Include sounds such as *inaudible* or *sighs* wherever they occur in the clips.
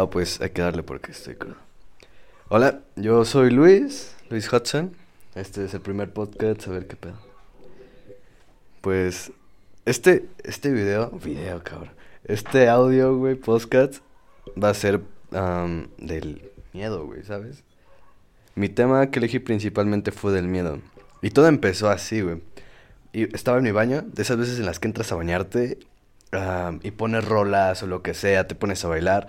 Ah, pues hay que darle porque estoy crudo. Hola, yo soy Luis, Luis Hudson. Este es el primer podcast, a ver qué pedo. Pues, este, este video, video, cabrón. Este audio, güey, podcast, va a ser del miedo, güey, ¿sabes? Mi tema que elegí principalmente fue del miedo. Y todo empezó así, güey. Y estaba en mi baño, de esas veces en las que entras a bañarte y pones rolas o lo que sea, te pones a bailar.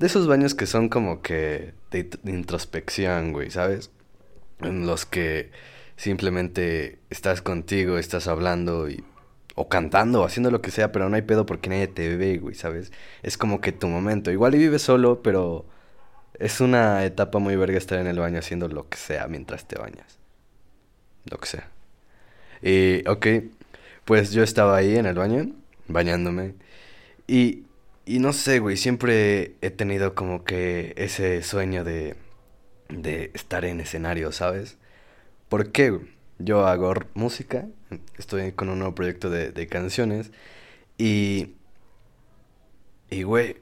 De esos baños que son como que de, introspección, güey, ¿sabes? En los que simplemente estás contigo, estás hablando y... O cantando o haciendo lo que sea, pero no hay pedo porque nadie te ve, güey, ¿sabes? Es como que tu momento. Igual y vives solo, pero es una etapa muy verga estar en el baño haciendo lo que sea mientras te bañas. Lo que sea. Y, ok, pues yo estaba ahí en el baño, bañándome. Y, y no sé, güey, siempre he tenido como que ese sueño de, de estar en escenario, ¿sabes? ¿Por qué? Yo hago música, estoy con un nuevo proyecto de, de canciones y, y, güey,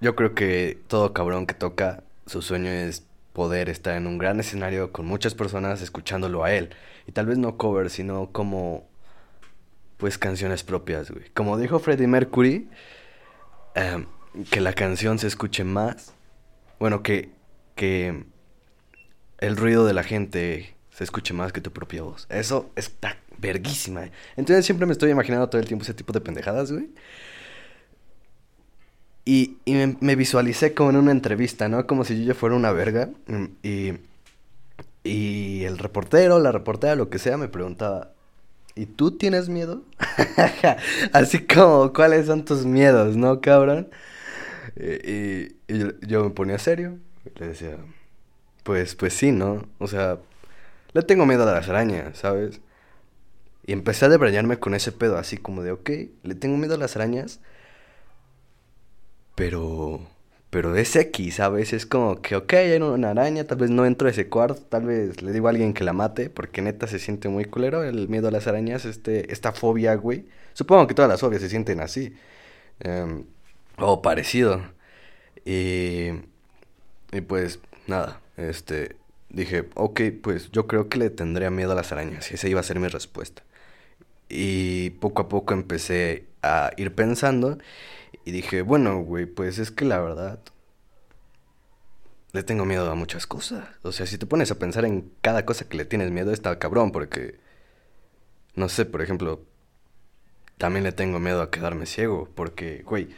yo creo que todo cabrón que toca, su sueño es poder estar en un gran escenario con muchas personas escuchándolo a él. Y tal vez no cover, sino como, pues, canciones propias, güey. Como dijo Freddie Mercury, em, que la canción se escuche más. Bueno, que, que el ruido de la gente se escuche más que tu propia voz. Eso está verguísima. eh. Entonces siempre me estoy imaginando todo el tiempo ese tipo de pendejadas, güey. Y, me, me visualicé como en una entrevista, ¿no? Como si yo ya fuera una verga. mm, Y, y el reportero, la reportera, lo que sea, me preguntaba, ¿y tú tienes miedo? *laughs* Así como, ¿cuáles son tus miedos, no, cabrón? Y, yo me ponía serio. y Le decía, pues, pues sí, ¿no? O sea, le tengo miedo a las arañas, ¿sabes? Y empecé a debrayarme con ese pedo, así como de, ok, le tengo miedo a las arañas, pero, pero es X, ¿sabes? Es como que, ok, hay una araña, tal vez no entro a ese cuarto, tal vez le digo a alguien que la mate, porque neta se siente muy culero el miedo a las arañas, este, esta fobia, güey. Supongo que todas las fobias se sienten así, em, o parecido. Y, y pues, nada, este, dije, ok, pues yo creo que le tendría miedo a las arañas, y esa iba a ser mi respuesta. Y poco a poco empecé a ir pensando y dije, bueno, güey, pues es que la verdad le tengo miedo a muchas cosas. O sea, si te pones a pensar en cada cosa que le tienes miedo, está cabrón, porque, no sé, por ejemplo, también le tengo miedo a quedarme ciego, porque, güey,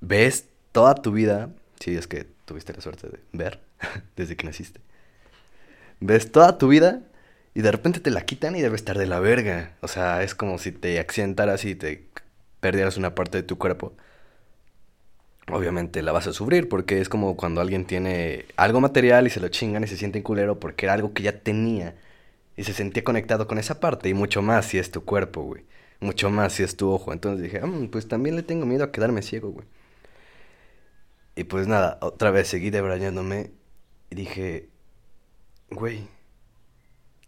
ves toda tu vida, si es que tuviste la suerte de ver *laughs* desde que naciste, ves toda tu vida y de repente te la quitan y debe estar de la verga. O sea, es como si te accidentaras y te perdieras una parte de tu cuerpo. Obviamente la vas a sufrir porque es como cuando alguien tiene algo material y se lo chingan y se siente culero porque era algo que ya tenía y se sentía conectado con esa parte y mucho más si es tu cuerpo, güey. Mucho más si es tu ojo. Entonces dije, "Mm, pues también le tengo miedo a quedarme ciego, güey. Y pues nada, otra vez seguí debrayándome y dije, güey,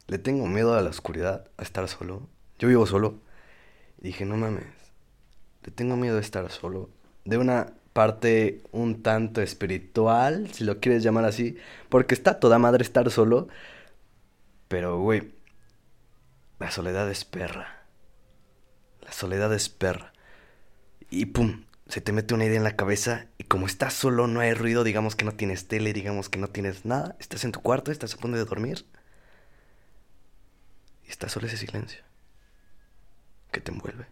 le tengo miedo a la oscuridad, a estar solo. Yo vivo solo. Y dije, no mames, le tengo miedo a estar solo. De una parte un tanto espiritual, si lo quieres llamar así, porque está toda madre estar solo. Pero, güey, la soledad es perra. La soledad es perra. Y pum, se te mete una idea en la cabeza y como estás solo, no hay ruido, digamos que no tienes tele, digamos que no tienes nada, estás en tu cuarto, estás a punto de dormir. Y está solo ese silencio que te envuelve.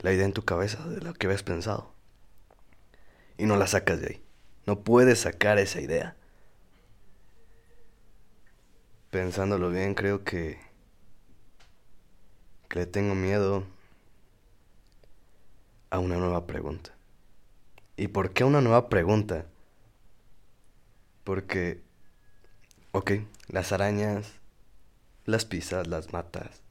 La idea en tu cabeza de lo que habías pensado. Y no la sacas de ahí. No puedes sacar esa idea. Pensándolo bien, creo que... que le tengo miedo a una nueva pregunta. ¿Y por qué una nueva pregunta? Porque... Ok, las arañas las pisas, las matas.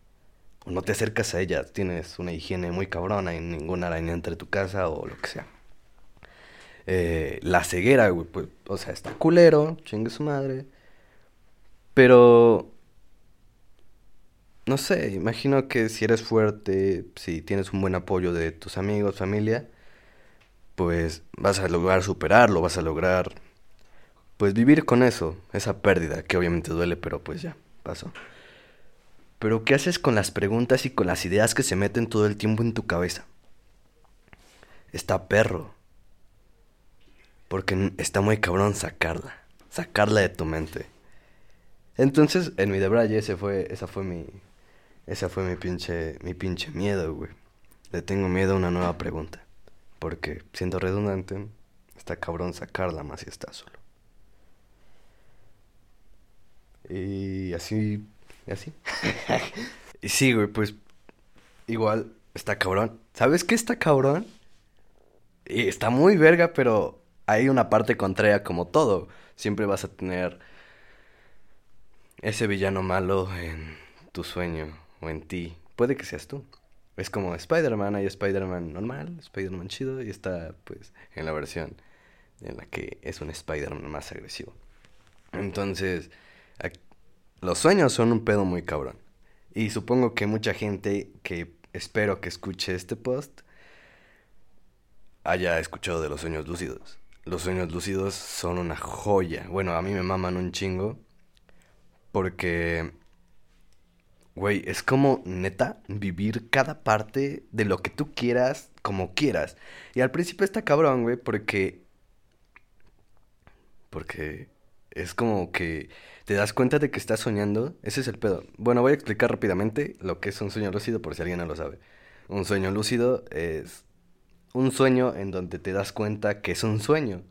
No te acercas a ellas, tienes una higiene muy cabrona y ninguna araña entre tu casa o lo que sea. Eh, la ceguera, güey, pues, o sea, está culero, chingue su madre. Pero, no sé, imagino que si eres fuerte, si tienes un buen apoyo de tus amigos, familia, pues vas a lograr superarlo, vas a lograr pues vivir con eso, esa pérdida que obviamente duele, pero pues ya, pasó. Pero ¿qué haces con las preguntas y con las ideas que se meten todo el tiempo en tu cabeza? Está perro. Porque está muy cabrón sacarla, sacarla de tu mente. Entonces, en mi debraye ese fue esa fue mi esa fue mi pinche mi pinche miedo, güey. Le tengo miedo a una nueva pregunta, porque siendo redundante, está cabrón sacarla más si está solo. Y así, y así. y *laughs* sí, güey, pues igual está cabrón. ¿Sabes qué está cabrón? Está muy verga, pero hay una parte contraria como todo. Siempre vas a tener ese villano malo en tu sueño o en ti. Puede que seas tú. Es como Spider-Man, hay Spider-Man normal, Spider-Man chido, y está pues en la versión en la que es un Spider-Man más agresivo. Entonces, los sueños son un pedo muy cabrón. Y supongo que mucha gente que espero que escuche este post haya escuchado de los sueños lúcidos. Los sueños lúcidos son una joya. Bueno, a mí me maman un chingo. Porque, güey, es como neta vivir cada parte de lo que tú quieras como quieras. Y al principio está cabrón, güey, porque... Porque es como que te das cuenta de que estás soñando. Ese es el pedo. Bueno, voy a explicar rápidamente lo que es un sueño lúcido por si alguien no lo sabe. Un sueño lúcido es un sueño en donde te das cuenta que es un sueño.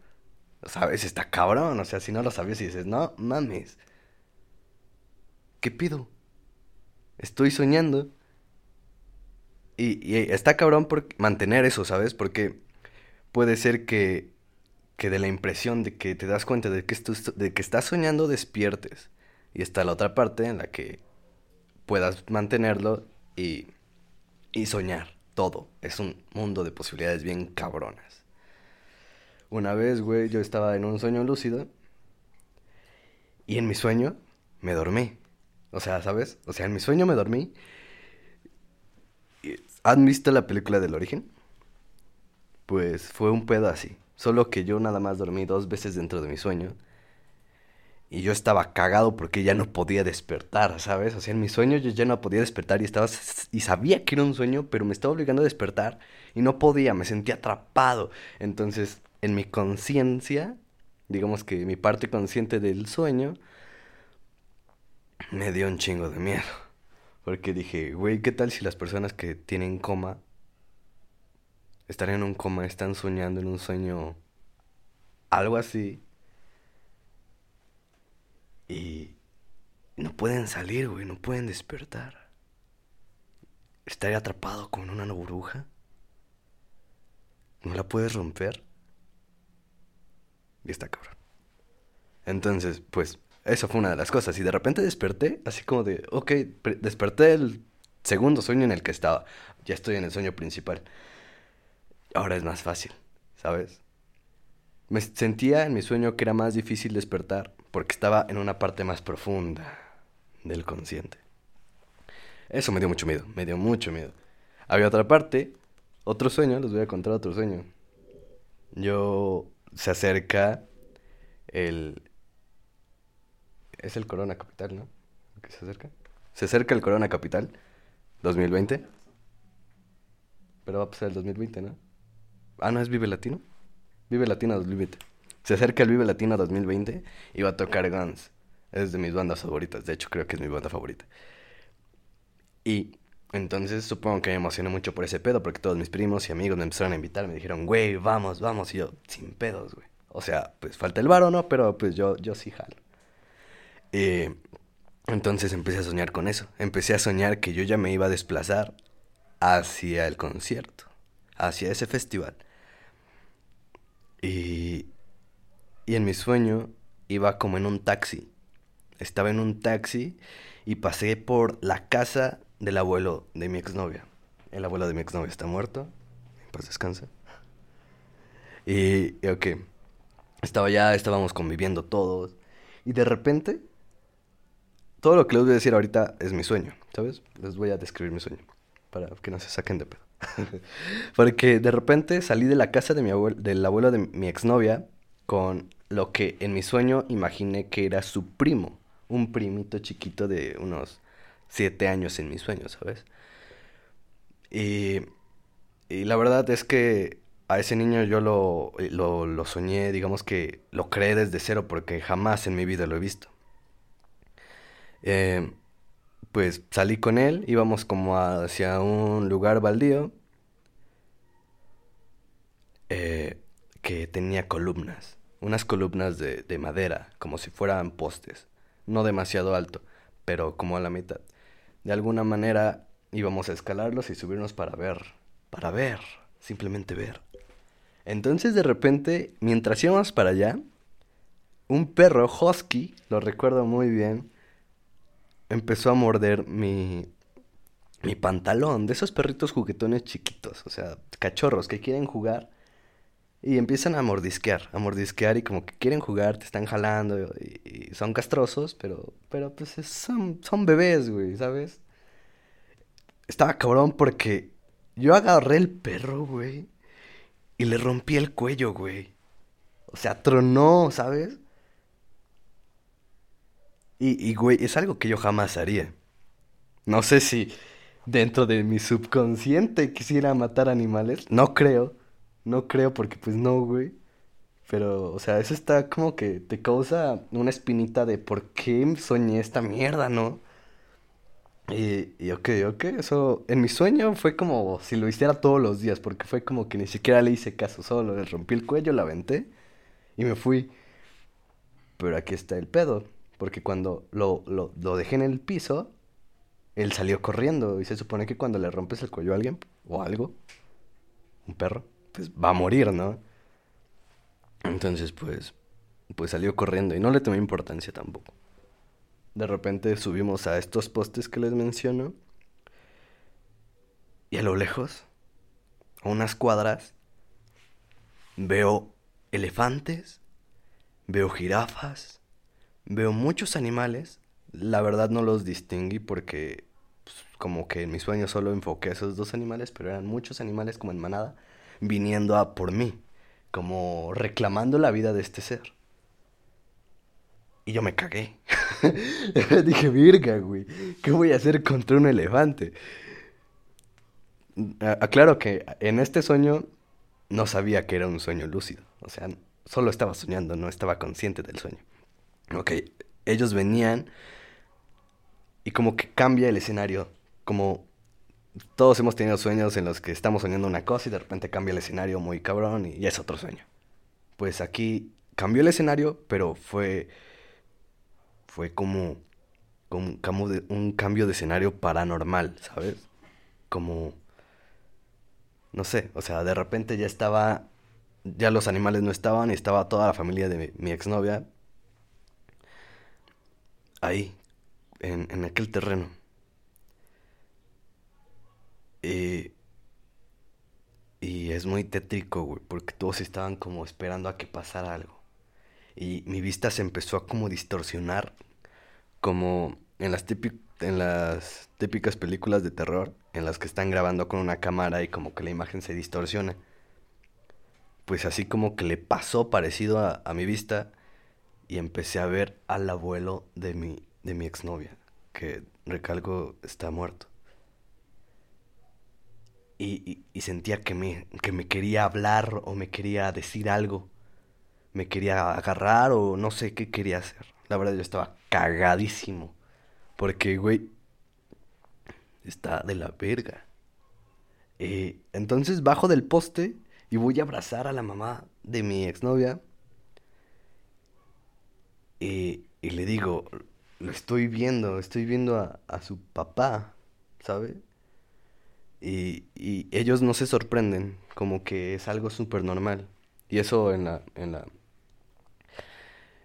¿Sabes? Está cabrón. O sea, si no lo sabes y dices, no mames. ¿Qué pido? Estoy soñando. Y, y está cabrón por mantener eso, ¿sabes? Porque puede ser que que de la impresión de que te das cuenta de que, estás soñando despiertes. Y está la otra parte en la que puedas mantenerlo y, y soñar todo. Es un mundo de posibilidades bien cabronas. Una vez, güey, yo estaba en un sueño lúcido y en mi sueño me dormí. O sea, ¿sabes? O sea, en mi sueño me dormí. ¿Han visto la película del origen? Pues fue un pedo así. Solo que yo nada más dormí dos veces dentro de mi sueño. Y yo estaba cagado porque ya no podía despertar, ¿sabes? O sea, en mi sueño yo ya no podía despertar y estaba y sabía que era un sueño, pero me estaba obligando a despertar y no podía, me sentía atrapado. Entonces, en mi conciencia, digamos que mi parte consciente del sueño me dio un chingo de miedo. Porque dije, güey, ¿qué tal si las personas que tienen coma están en un coma, están soñando en un sueño algo así. Y no pueden salir, güey, no pueden despertar. Estaría atrapado con una burbuja. No la puedes romper. Y está cabrón. Entonces, pues, eso fue una de las cosas. Y de repente desperté, así como de, ok, desperté el segundo sueño en el que estaba. Ya estoy en el sueño principal ahora es más fácil, ¿sabes? Me sentía en mi sueño que era más difícil despertar porque estaba en una parte más profunda del consciente. Eso me dio mucho miedo, me dio mucho miedo. Había otra parte, otro sueño, les voy a contar otro sueño. Yo se acerca el es el Corona Capital, ¿no? ¿Qué se acerca? Se acerca el Corona Capital 2020. Pero va a pasar el 2020, ¿no? Ah, no, es Vive Latino. Vive Latino 2020. Se acerca el Vive Latino 2020 y va a tocar Guns. Es de mis bandas favoritas. De hecho, creo que es mi banda favorita. Y entonces supongo que me emocioné mucho por ese pedo, porque todos mis primos y amigos me empezaron a invitar. Me dijeron, güey, vamos, vamos. Y yo, sin pedos, güey. O sea, pues falta el varo, ¿no? Pero pues yo, yo sí jalo. Y entonces empecé a soñar con eso. Empecé a soñar que yo ya me iba a desplazar hacia el concierto, hacia ese festival. Y, y en mi sueño iba como en un taxi. Estaba en un taxi y pasé por la casa del abuelo de mi exnovia. El abuelo de mi exnovia está muerto. Pues descansa. Y, y ok. Estaba ya, estábamos conviviendo todos. Y de repente, todo lo que les voy a decir ahorita es mi sueño, ¿sabes? Les voy a describir mi sueño. Para que no se saquen de pedo. *laughs* Porque de repente salí de la casa de mi abuelo, del abuelo de mi exnovia con lo que en mi sueño imaginé que era su primo. Un primito chiquito de unos siete años en mi sueño, ¿sabes? Y, la verdad es que a ese niño yo lo, lo, lo soñé, digamos que lo creé desde cero porque jamás en mi vida lo he visto. Eh, pues salí con él, íbamos como hacia un lugar baldío eh, que tenía columnas, unas columnas de, de madera, como si fueran postes, no demasiado alto, pero como a la mitad. De alguna manera íbamos a escalarlos y subirnos para ver, para ver, simplemente ver. Entonces de repente, mientras íbamos para allá, un perro husky, lo recuerdo muy bien, empezó a morder mi, mi pantalón, de esos perritos juguetones chiquitos, o sea, cachorros que quieren jugar y empiezan a mordisquear, a mordisquear y como que quieren jugar, te están jalando y, son castrosos, pero, pero pues son, son bebés, güey, ¿sabes? Estaba cabrón porque yo agarré el perro, güey, y le rompí el cuello, güey. O sea, tronó, ¿sabes? Y, y, güey, es algo que yo jamás haría. No sé si dentro de mi subconsciente quisiera matar animales. No creo. No creo porque pues no, güey. Pero, o sea, eso está como que te causa una espinita de por qué soñé esta mierda, ¿no? Y, y ok, ok, eso en mi sueño fue como si lo hiciera todos los días, porque fue como que ni siquiera le hice caso, solo le rompí el cuello, la aventé y me fui. Pero aquí está el pedo. Porque cuando lo, lo, lo dejé en el piso, él salió corriendo. Y se supone que cuando le rompes el cuello a alguien o algo, un perro, pues va a morir, ¿no? Entonces, pues, pues salió corriendo y no le tomé importancia tampoco. De repente subimos a estos postes que les menciono. Y a lo lejos, a unas cuadras, veo elefantes, veo jirafas, Veo muchos animales, la verdad no los distinguí porque pues, como que en mi sueño solo enfoqué esos dos animales, pero eran muchos animales como en manada viniendo a por mí, como reclamando la vida de este ser. Y yo me cagué. *laughs* Dije, virga, güey, ¿qué voy a hacer contra un elefante? Aclaro que en este sueño no sabía que era un sueño lúcido. O sea, solo estaba soñando, no estaba consciente del sueño. Ok, ellos venían y como que cambia el escenario, como todos hemos tenido sueños en los que estamos soñando una cosa y de repente cambia el escenario muy cabrón y ya es otro sueño. Pues aquí cambió el escenario, pero fue fue como, como de, un cambio de escenario paranormal, ¿sabes? Como no sé, o sea, de repente ya estaba ya los animales no estaban y estaba toda la familia de mi exnovia ahí, en, en aquel terreno. Y, y es muy tétrico, güey, porque todos estaban como esperando a que pasara algo. Y mi vista se empezó a como distorsionar, como en las, en las típicas películas de terror, en las que están grabando con una cámara y como que la imagen se distorsiona. Pues así como que le pasó parecido a, a mi vista y empecé a ver al abuelo de mi, de mi exnovia, que recalco está muerto. Y, sentía que me, que me quería hablar o me quería decir algo. Me quería agarrar o no sé qué quería hacer. La verdad yo estaba cagadísimo. Porque, güey, está de la verga. Eh, entonces bajo del poste y voy a abrazar a la mamá de mi exnovia y, le digo, lo estoy viendo, estoy viendo a, a su papá, ¿sabe? Y, y, ellos no se sorprenden, como que es algo súper normal. Y eso en la, en la,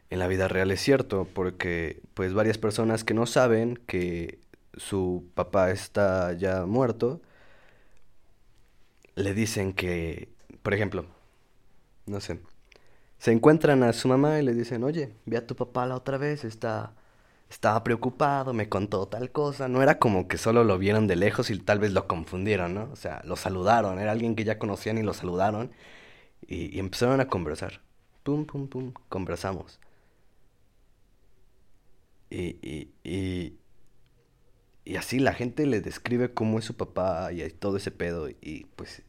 en la vida real es cierto, porque pues varias personas que no saben que su papá está ya muerto, le dicen que, por ejemplo, no sé, se encuentran a su mamá y le dicen, oye, ve a tu papá la otra vez, está, estaba preocupado, me contó tal cosa. No era como que solo lo vieron de lejos y tal vez lo confundieron, ¿no? O sea, lo saludaron. Era alguien que ya conocían y lo saludaron. Y, y empezaron a conversar. Pum, pum, pum. Conversamos. Y, y, y, y así la gente le describe cómo es su papá y todo ese pedo. Y pues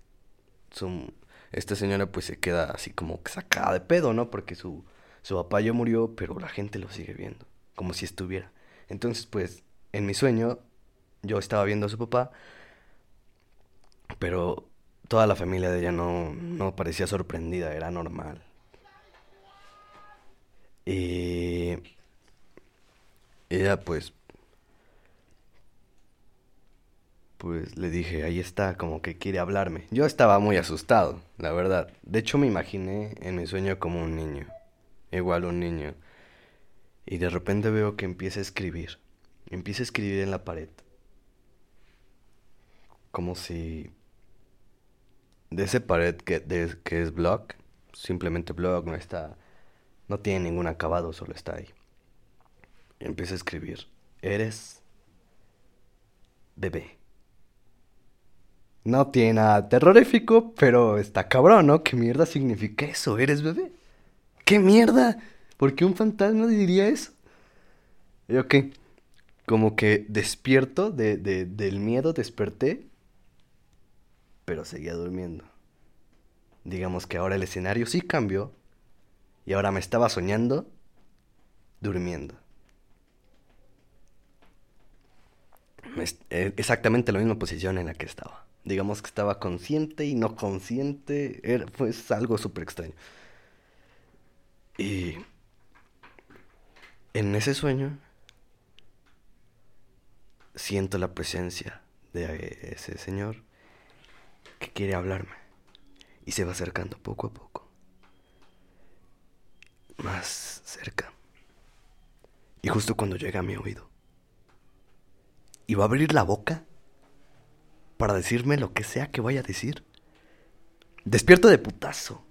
su, esta señora pues se queda así como sacada de pedo, ¿no? Porque su, su papá ya murió, pero la gente lo sigue viendo, como si estuviera. Entonces pues en mi sueño yo estaba viendo a su papá, pero toda la familia de ella no, no parecía sorprendida, era normal. Y ella pues pues le dije, ahí está, como que quiere hablarme. Yo estaba muy asustado, la verdad. De hecho me imaginé en mi sueño como un niño, igual un niño. Y de repente veo que empieza a escribir. Empieza a escribir en la pared. Como si... De ese pared que, es block, simplemente block, no está... No tiene ningún acabado, solo está ahí. Empieza a escribir. Eres bebé. No tiene nada terrorífico, pero está cabrón, ¿no? ¿Qué mierda significa eso? ¿Eres bebé? ¿Qué mierda? ¿Por qué un fantasma diría eso? Y ok, como que despierto de, de, del miedo, desperté, pero seguía durmiendo. Digamos que ahora el escenario sí cambió y ahora me estaba soñando durmiendo. Eh, exactamente la misma posición en la que estaba digamos que estaba consciente y no consciente, era, pues algo súper extraño. Y en ese sueño siento la presencia de ese señor que quiere hablarme y se va acercando poco a poco, más cerca. Y justo cuando llega a mi oído, y va a abrir la boca para decirme lo que sea que vaya a decir. Despierto de putazo.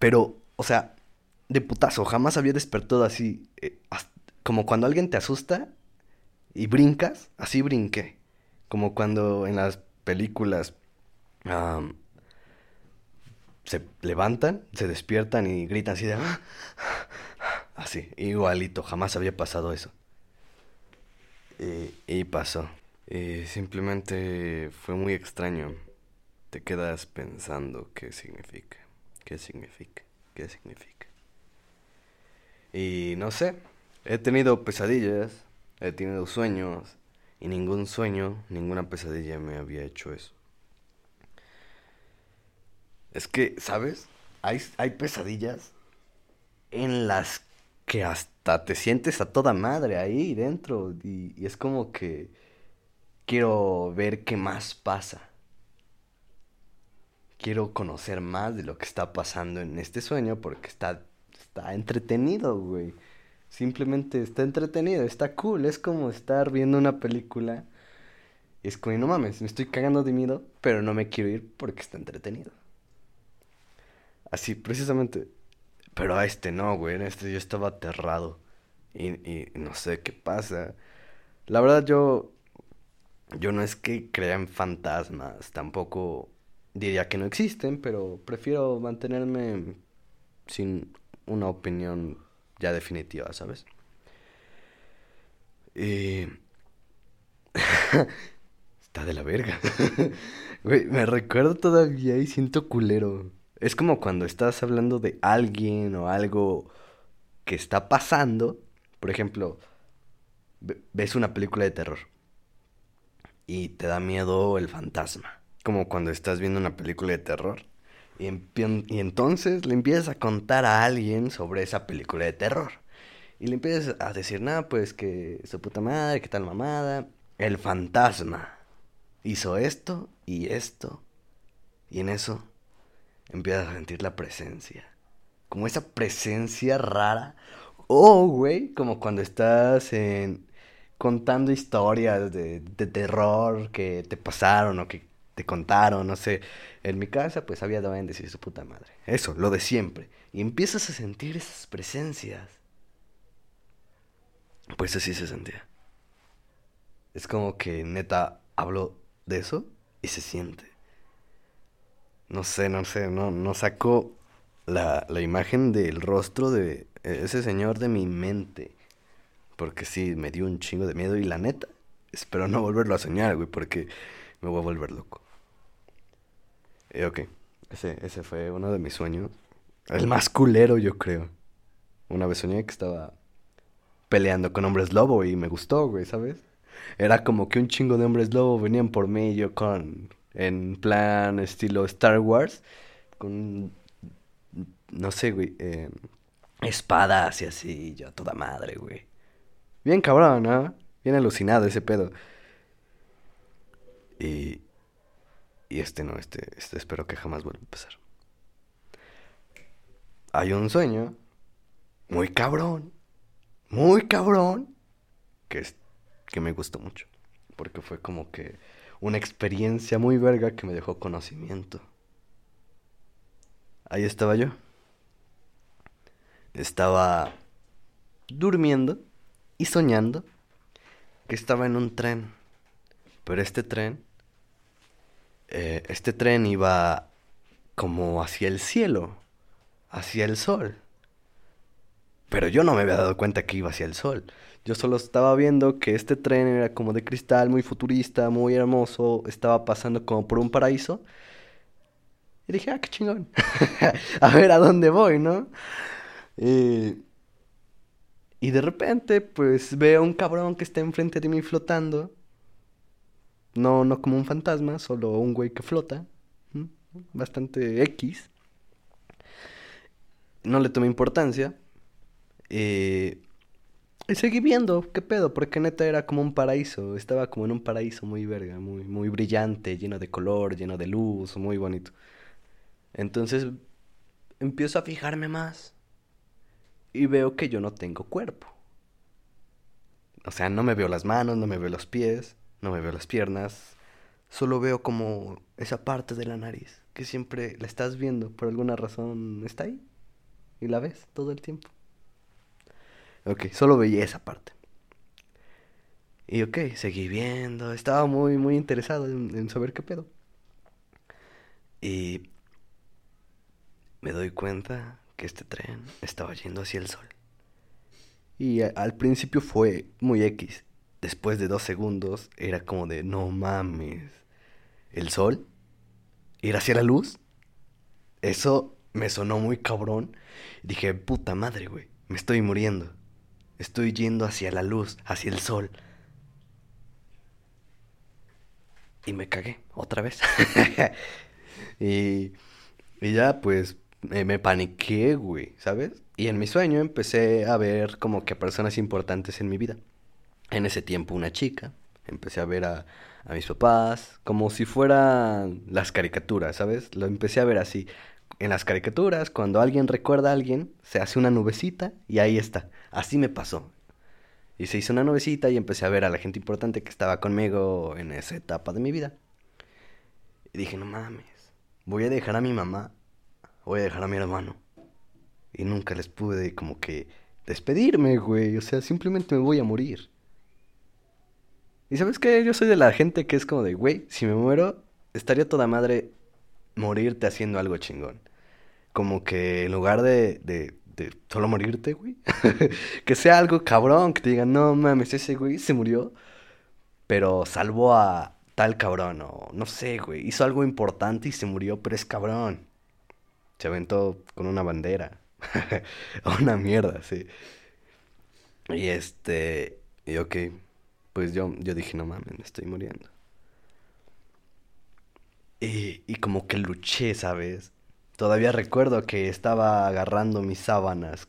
Pero, o sea, de putazo, jamás había despertado así. Eh, como cuando alguien te asusta y brincas, así brinqué. Como cuando en las películas se levantan, se despiertan y gritan así de... Ah, así, igualito, jamás había pasado eso. y pasó. Y simplemente fue muy extraño. Te quedas pensando qué significa, qué significa, qué significa. Y no sé, he tenido pesadillas, he tenido sueños, y ningún sueño, ninguna pesadilla me había hecho eso. Es que, ¿sabes? Hay, hay pesadillas en las que hasta te sientes a toda madre ahí dentro y es como que quiero ver qué más pasa. Quiero conocer más de lo que está pasando en este sueño porque está, está entretenido, güey. Simplemente está entretenido, está cool. Es como estar viendo una película. Es como, no mames, me estoy cagando de miedo, pero no me quiero ir porque está entretenido. Así, precisamente. Pero a este no, güey. En este yo estaba aterrado. Y, y no sé qué pasa. La verdad, yo yo no es que crea en fantasmas, tampoco diría que no existen, pero prefiero mantenerme sin una opinión ya definitiva, ¿sabes? Y... *laughs* Está de la verga. *laughs* Güey, me recuerdo todavía y siento culero. Es como cuando estás hablando de alguien o algo que está pasando. Por ejemplo, ves una película de terror y te da miedo el fantasma. Como cuando estás viendo una película de terror. Y, entonces le empiezas a contar a alguien sobre esa película de terror. Y le empiezas a decir, nada, pues que su puta madre, que tal mamada. El fantasma hizo esto y esto. Y en eso empiezas a sentir la presencia. Como esa presencia rara. Oh, güey, como cuando estás en, contando historias de, de, terror que te pasaron o que te contaron, no sé. En mi casa, pues había duendes y su puta madre. Eso, lo de siempre. Y empiezas a sentir esas presencias. Pues así se sentía. Es como que neta hablo de eso y se siente. No sé, no sé, no, no saco la, la imagen del rostro de ese señor de mi mente. Porque sí, me dio un chingo de miedo y la neta, espero no volverlo a soñar, güey, porque me voy a volver loco. Y ok, ese, ese fue uno de mis sueños. El más culero, yo creo. Una vez soñé que estaba peleando con hombres lobo y me gustó, güey, ¿sabes? Era como que un chingo de hombres lobo venían por mí y yo con... En plan estilo Star Wars. Con... No sé, güey. Eh, espadas y así, yo toda madre, güey. Bien cabrón, ¿no? Bien alucinado ese pedo. Y... Y este no, este, este espero que jamás vuelva a pasar. Hay un sueño muy cabrón, muy cabrón, que, es, que me gustó mucho. Porque fue como que una experiencia muy verga que me dejó conocimiento. Ahí estaba yo. Estaba durmiendo y soñando que estaba en un tren. Pero este tren, eh, este tren iba como hacia el cielo, hacia el sol. Pero yo no me había dado cuenta que iba hacia el sol. Yo solo estaba viendo que este tren era como de cristal, muy futurista, muy hermoso. Estaba pasando como por un paraíso. Y dije, ah, qué chingón. *laughs* a ver a dónde voy, ¿no? Y, y de repente, pues veo un cabrón que está enfrente de mí flotando. No, no como un fantasma, solo un güey que flota. Bastante X. No le tomé importancia. Eh, y seguí viendo, qué pedo, porque neta era como un paraíso. Estaba como en un paraíso muy verga, muy, muy brillante, lleno de color, lleno de luz, muy bonito. Entonces empiezo a fijarme más y veo que yo no tengo cuerpo. O sea, no me veo las manos, no me veo los pies, no me veo las piernas. Solo veo como esa parte de la nariz que siempre la estás viendo, por alguna razón está ahí y la ves todo el tiempo. Ok, solo veía esa parte. Y ok, seguí viendo, estaba muy, muy interesado en, saber qué pedo. Y me doy cuenta que este tren estaba yendo hacia el sol. Y al principio fue muy X. Después de dos segundos era como de, no mames. ¿El sol? ¿Ir hacia la luz? Eso me sonó muy cabrón. Dije, puta madre, güey. Me estoy muriendo. Estoy yendo hacia la luz, hacia el sol. Y me cagué otra vez. *laughs* y, y, ya pues me paniqué, güey, ¿sabes? Y en mi sueño empecé a ver como que personas importantes en mi vida. En ese tiempo una chica. Empecé a ver a, a mis papás como si fueran las caricaturas, ¿sabes? Lo empecé a ver así en las caricaturas, cuando alguien recuerda a alguien, se hace una nubecita y ahí está. Así me pasó. Y se hizo una nubecita y empecé a ver a la gente importante que estaba conmigo en esa etapa de mi vida. Y dije, no mames, voy a dejar a mi mamá, voy a dejar a mi hermano. Y nunca les pude como que despedirme, güey. O sea, simplemente me voy a morir. Y sabes qué, yo soy de la gente que es como de, güey, si me muero, estaría toda madre morirte haciendo algo chingón. Como que en lugar de, de, de solo morirte, güey, *laughs* que sea algo cabrón, que te digan, no mames, ese güey se murió, pero salvó a tal cabrón, o no sé, güey, hizo algo importante y se murió, pero es cabrón. Se aventó con una bandera. *laughs* una mierda, sí. Y este, y ok, pues yo, yo dije, no mames, me estoy muriendo. Y, como que luché, ¿sabes? Todavía recuerdo que estaba agarrando mis sábanas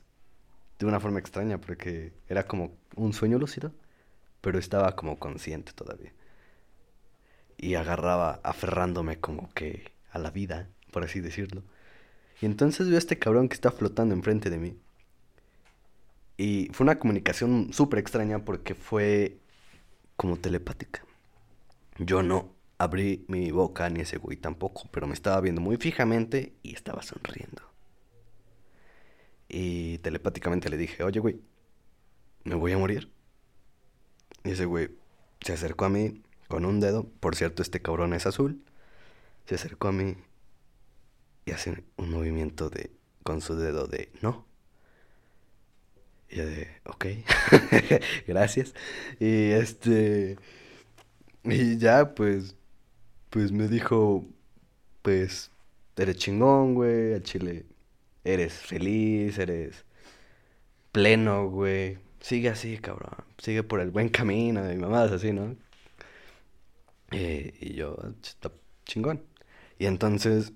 de una forma extraña porque era como un sueño lúcido, pero estaba como consciente todavía. Y agarraba, aferrándome como que a la vida, por así decirlo. Y entonces veo a este cabrón que está flotando enfrente de mí. Y fue una comunicación súper extraña porque fue como telepática. Yo no abrí mi boca ni ese güey tampoco, pero me estaba viendo muy fijamente y estaba sonriendo. Y telepáticamente le dije, oye güey, ¿me voy a morir? Y ese güey se acercó a mí con un dedo. Por cierto, este cabrón es azul. Se acercó a mí y hace un movimiento de con su dedo de no. Y yo de, ok, *laughs* gracias. Y este, y ya pues, pues me dijo, pues, eres chingón, güey, al chile, eres feliz, eres pleno, güey. Sigue así, cabrón. Sigue por el buen camino. de mi mamá es así, ¿no? Eh, y yo, está chingón. Y entonces,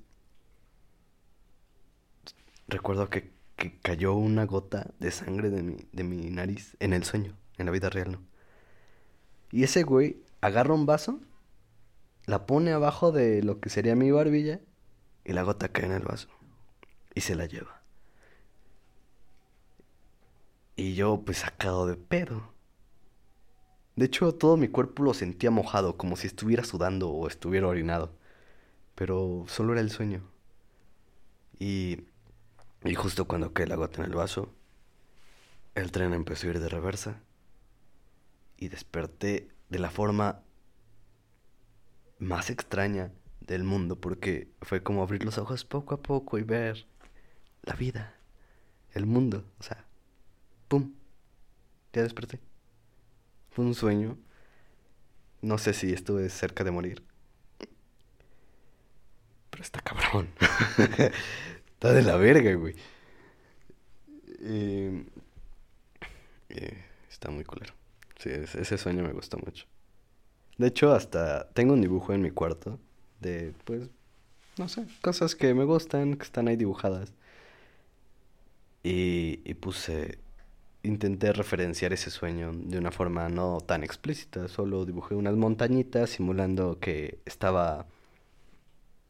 recuerdo que, que, cayó una gota de sangre de mi, de mi nariz en el sueño, en la vida real, ¿no? Y ese güey agarra un vaso, la pone abajo de lo que sería mi barbilla, y la gota cae en el vaso. Y se la lleva. Y yo pues sacado de pedo. De hecho, todo mi cuerpo lo sentía mojado, como si estuviera sudando o estuviera orinado. Pero solo era el sueño. Y, y justo cuando cae la gota en el vaso, el tren empezó a ir de reversa. Y desperté de la forma más extraña del mundo, porque fue como abrir los ojos poco a poco y ver la vida, el mundo, o sea, ¡Pum! Ya desperté. Fue un sueño. No sé si estuve cerca de morir. Pero está cabrón. *laughs* está de la verga, güey. Eh, eh, está muy culero. Sí, ese sueño me gustó mucho. De hecho, hasta tengo un dibujo en mi cuarto de, pues, no sé, cosas que me gustan, que están ahí dibujadas. Y, y puse intenté referenciar ese sueño de una forma no tan explícita, solo dibujé unas montañitas simulando que estaba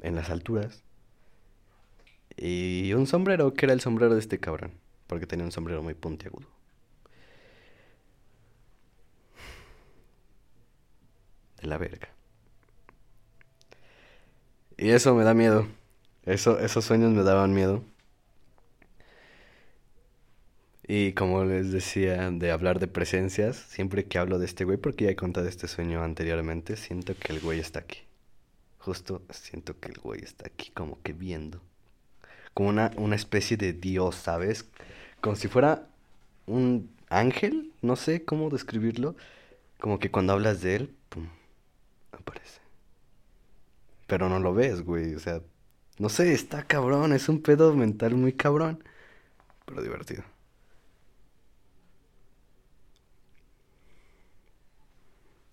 en las alturas y un sombrero que era el sombrero de este cabrón, porque tenía un sombrero muy puntiagudo. De la verga. Y eso me da miedo. Eso, esos sueños me daban miedo. Y como les decía, de hablar de presencias, siempre que hablo de este güey, porque ya he contado este sueño anteriormente, siento que el güey está aquí. Justo siento que el güey está aquí como que viendo. Como una, una especie de dios, ¿sabes? Como si fuera un ángel, no sé cómo describirlo. Como que cuando hablas de él, pum, aparece. Pero no lo ves, güey, o sea, no sé, está cabrón, es un pedo mental muy cabrón, pero divertido.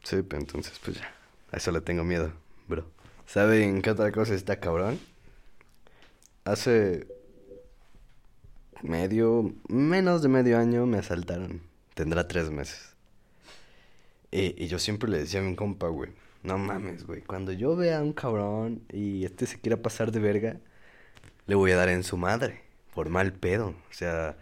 Sí, entonces pues ya. A eso le tengo miedo, bro. ¿Saben qué otra cosa está cabrón? Hace medio, menos de medio año me asaltaron. Tendrá tres meses. Y, y yo siempre le decía a mi compa, güey, no mames, güey, cuando yo vea a un cabrón y este se quiera pasar de verga, le voy a dar en su madre, por mal pedo. O sea,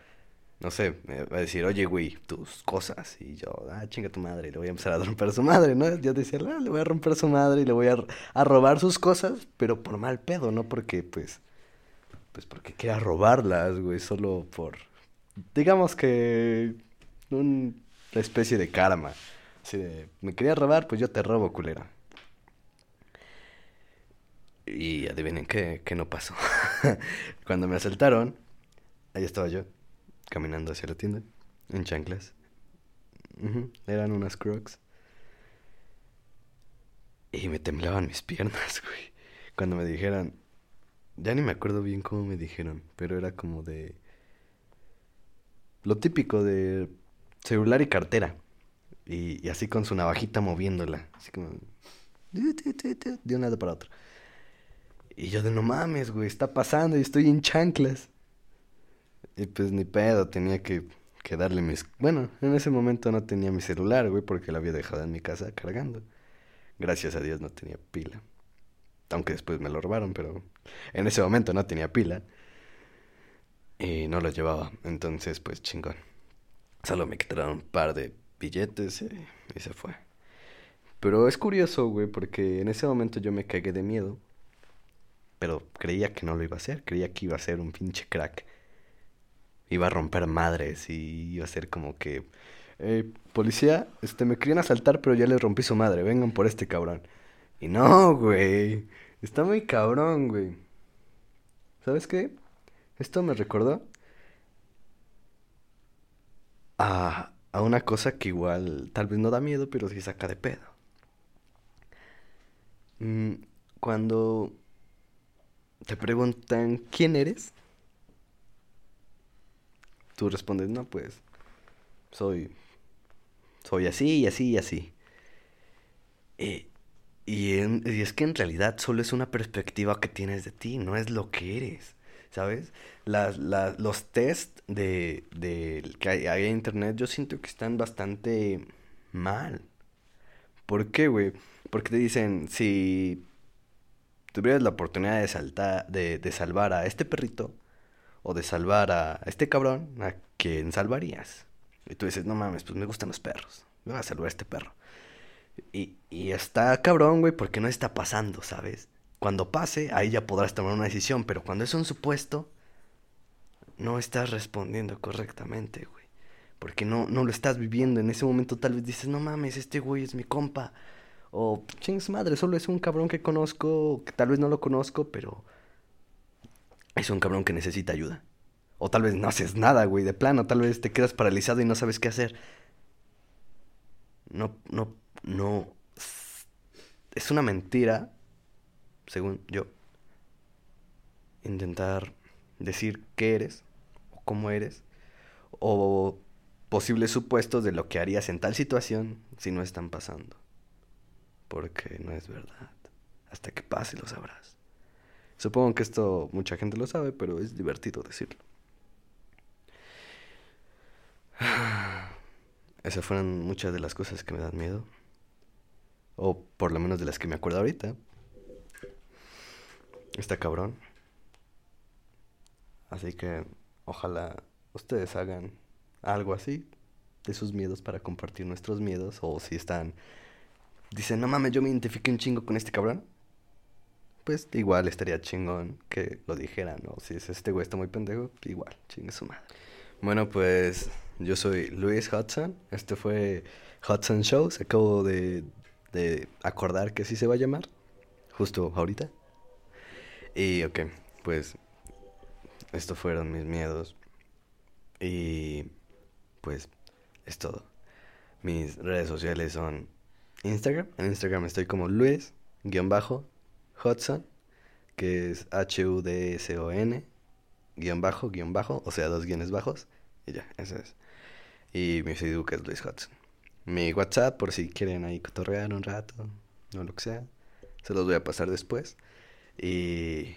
no sé, me va a decir, oye, güey, tus cosas. Y yo, ah, chinga tu madre, y le voy a empezar a romper a su madre, ¿no? Yo decía, ah, le voy a romper a su madre y le voy a, a robar sus cosas, pero por mal pedo, no porque, pues, pues porque quiera robarlas, güey, solo por, digamos que, una especie de karma. Así de, me quería robar, pues yo te robo, culera. Y adivinen qué, qué no pasó. *laughs* Cuando me asaltaron, ahí estaba yo caminando hacia la tienda, en chanclas. Eran unas crocs. Y me temblaban mis piernas, *laughs* güey. Cuando me dijeron, ya ni me acuerdo bien cómo me dijeron, pero era como de... Lo típico de celular y cartera. Y, así con su navajita moviéndola. Así como... De un lado para otro. Y yo de no mames, güey, está pasando y estoy en chanclas. Y pues ni pedo, tenía que, que darle mis... Bueno, en ese momento no tenía mi celular, güey, porque lo había dejado en mi casa cargando. Gracias a Dios no tenía pila. Aunque después me lo robaron, pero en ese momento no tenía pila. Y no lo llevaba. Entonces, pues chingón. Solo me quitaron un par de billetes y, y se fue. Pero es curioso, güey, porque en ese momento yo me cagué de miedo. Pero creía que no lo iba a hacer. Creía que iba a ser un pinche crack iba a romper madres y iba a ser como que eh, policía, este, me querían asaltar, pero ya les rompí su madre, vengan por este cabrón. Y no, güey, está muy cabrón, güey. ¿Sabes qué? Esto me recordó a, a una cosa que igual tal vez no da miedo, pero sí saca de pedo. Mm, cuando te preguntan quién eres, tú respondes, no, pues soy, soy así y así y así. Eh, y, y, es que en realidad solo es una perspectiva que tienes de ti, no es lo que eres, ¿sabes? Las, los test de, que hay, hay en internet yo siento que están bastante mal. ¿Por qué, güey? Porque te dicen, si tuvieras la oportunidad de, saltar, de, de salvar a este perrito o de salvar a este cabrón, ¿a quién salvarías? Y tú dices, no mames, pues me gustan los perros. Me voy a salvar a este perro. Y, y está cabrón, güey, porque no está pasando, ¿sabes? Cuando pase, ahí ya podrás tomar una decisión, pero cuando es un supuesto, no estás respondiendo correctamente, güey. Porque no, no lo estás viviendo. En ese momento tal vez dices, no mames, este güey es mi compa. O, chings madre, solo es un cabrón que conozco, que tal vez no lo conozco, pero es un cabrón que necesita ayuda. O tal vez no haces nada, güey, de plano, tal vez te quedas paralizado y no sabes qué hacer. No, no, no. Es una mentira, según yo, intentar decir qué eres, o cómo eres, o posibles supuestos de lo que harías en tal situación si no están pasando. Porque no es verdad. Hasta que pase lo sabrás. Supongo que esto mucha gente lo sabe, pero es divertido decirlo. *sighs* Esas fueron muchas de las cosas que me dan miedo. O por lo menos de las que me acuerdo ahorita. Está cabrón. Así que ojalá ustedes hagan algo así de sus miedos para compartir nuestros miedos. O si están... Dicen, no mames, yo me identifiqué un chingo con este cabrón. Pues igual estaría chingón que lo dijeran. O si es este güey está muy pendejo, igual, chingue su madre. Bueno, pues yo soy Luis Hudson. Este fue Hudson Show. Se acabo de, de acordar que así se va a llamar. Justo ahorita. Y ok, pues estos fueron mis miedos. Y pues es todo. Mis redes sociales son Instagram. En Instagram estoy como Luis-Hudson, que es H-U-D-S-O-N, guion bajo, guion bajo, o sea, dos guiones bajos. Y ya, eso es. Y mi Facebook es Luis Hudson. Mi WhatsApp, por si quieren ahí cotorrear un rato, o lo que sea. Se los voy a pasar después. Y.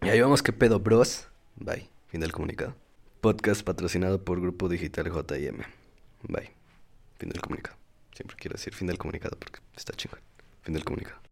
Y ahí vamos, que pedo, bros. Bye. Fin del comunicado. Podcast patrocinado por Grupo Digital JM. Bye. Fin del comunicado. Siempre quiero decir fin del comunicado porque está chingón. Fin del comunicado.